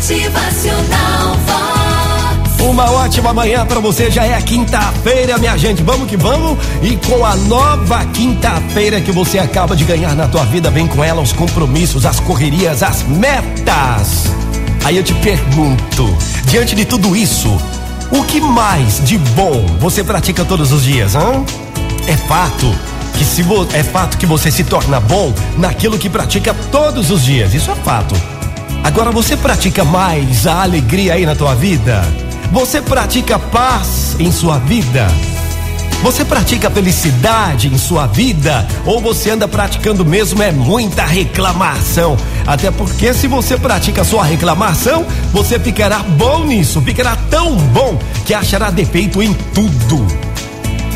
Motivacional Vox. Uma ótima manhã para você, já é quinta-feira, minha gente. Vamos que vamos. E com a nova quinta-feira que você acaba de ganhar na tua vida, vem com ela os compromissos, as correrias, as metas. Aí eu te pergunto, diante de tudo isso, o que mais de bom você pratica todos os dias, hã? É fato que se é fato que você se torna bom naquilo que pratica todos os dias. Isso é fato. Agora você pratica mais a alegria aí na tua vida? Você pratica paz em sua vida? Você pratica felicidade em sua vida? Ou você anda praticando mesmo é muita reclamação? Até porque se você pratica sua reclamação, você ficará bom nisso, ficará tão bom que achará defeito em tudo.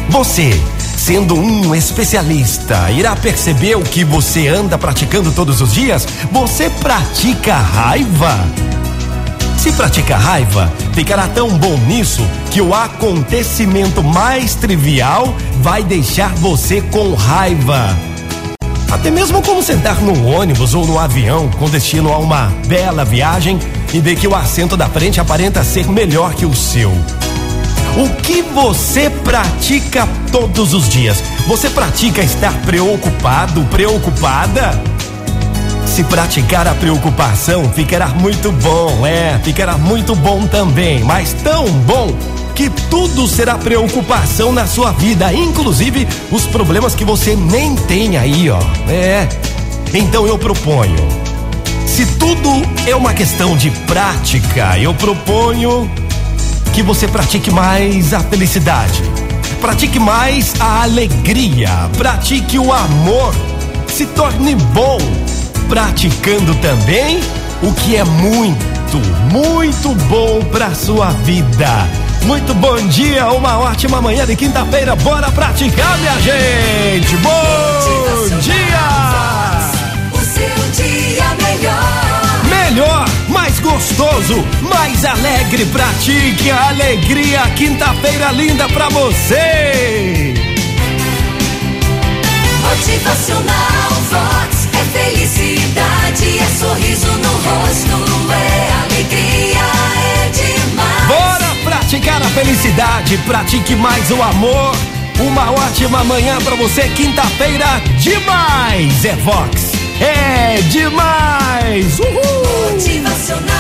Você Sendo um especialista, irá perceber o que você anda praticando todos os dias? Você pratica raiva? Se pratica raiva, ficará tão bom nisso que o acontecimento mais trivial vai deixar você com raiva. Até mesmo como sentar no ônibus ou no avião com destino a uma bela viagem e ver que o assento da frente aparenta ser melhor que o seu. O que você pratica todos os dias? Você pratica estar preocupado, preocupada? Se praticar a preocupação, ficará muito bom, é, ficará muito bom também, mas tão bom que tudo será preocupação na sua vida, inclusive os problemas que você nem tem aí, ó. É. Então eu proponho. Se tudo é uma questão de prática, eu proponho que você pratique mais a felicidade, pratique mais a alegria, pratique o amor, se torne bom, praticando também o que é muito, muito bom para sua vida. Muito bom dia, uma ótima manhã de quinta-feira. Bora praticar, minha gente. Bom dia! Gostoso, mais alegre. Pratique a alegria. Quinta-feira linda pra você. Motivacional Vox é felicidade, é sorriso no rosto, é alegria, é demais. Bora praticar a felicidade. Pratique mais o amor. Uma ótima manhã pra você. Quinta-feira demais. É Vox. É demais. Uhul. Motivacional